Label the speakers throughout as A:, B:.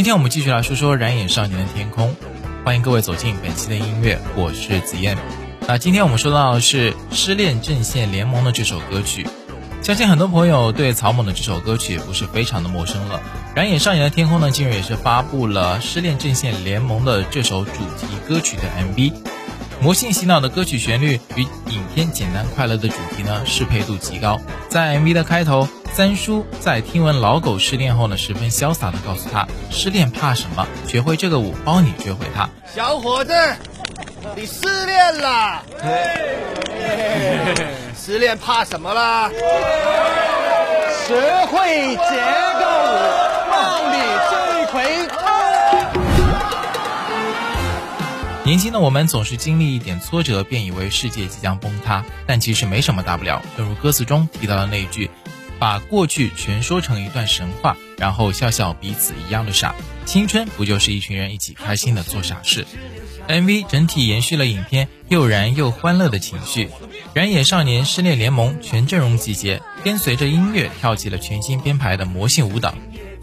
A: 今天我们继续来说说燃眼少年的天空，欢迎各位走进本期的音乐，我是紫燕。那今天我们说到的是失恋阵线联盟的这首歌曲，相信很多朋友对草蜢的这首歌曲不是非常的陌生了。燃眼少年的天空呢，近日也是发布了失恋阵线联盟的这首主题歌曲的 MV。魔性洗脑的歌曲旋律与影片简单快乐的主题呢适配度极高。在 MV 的开头，三叔在听闻老狗失恋后呢，十分潇洒的告诉他：“失恋怕什么？学会这个舞，包你追回他。”
B: 小伙子，你失恋了？失恋怕什么啦？
C: 学会这
A: 年轻的我们总是经历一点挫折，便以为世界即将崩塌，但其实没什么大不了。正如歌词中提到的那一句：“把过去全说成一段神话，然后笑笑彼此一样的傻。”青春不就是一群人一起开心的做傻事？MV 整体延续了影片又燃又欢乐的情绪，燃野少年失恋联盟全阵容集结，跟随着音乐跳起了全新编排的魔性舞蹈，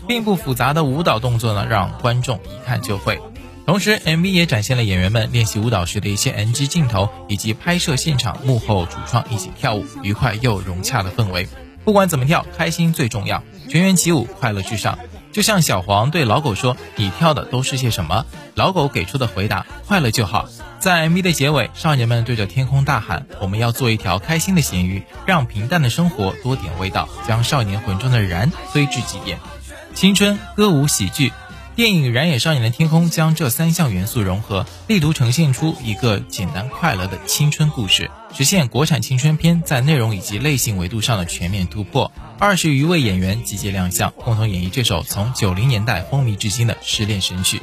A: 并不复杂的舞蹈动作呢，让观众一看就会。同时，MV 也展现了演员们练习舞蹈时的一些 NG 镜头，以及拍摄现场幕后主创一起跳舞愉快又融洽的氛围。不管怎么跳，开心最重要，全员起舞，快乐至上。就像小黄对老狗说：“你跳的都是些什么？”老狗给出的回答：“快乐就好。”在 MV 的结尾，少年们对着天空大喊：“我们要做一条开心的咸鱼，让平淡的生活多点味道，将少年魂中的燃推至极点。”青春、歌舞、喜剧。电影《燃野少年的天空》将这三项元素融合，力图呈现出一个简单快乐的青春故事，实现国产青春片在内容以及类型维度上的全面突破。二十余位演员集结亮相，共同演绎这首从九零年代风靡至今的失恋神曲。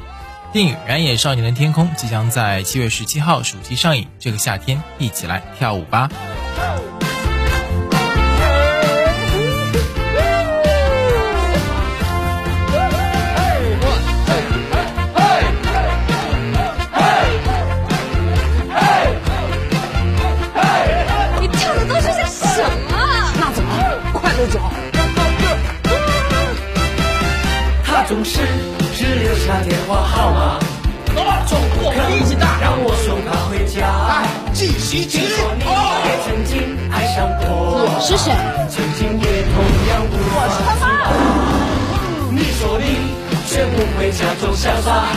A: 电影《燃野少年的天空》即将在七月十七号暑期上映，这个夏天一起来跳舞吧！
D: 总是只留下电话号码，
B: 中过力气大，
D: 让我送他回家。
B: 继续继续。
D: 你也曾经爱上过，
E: 我是谁？
D: 曾经也同样无法自拔。你说你学不会假装潇洒，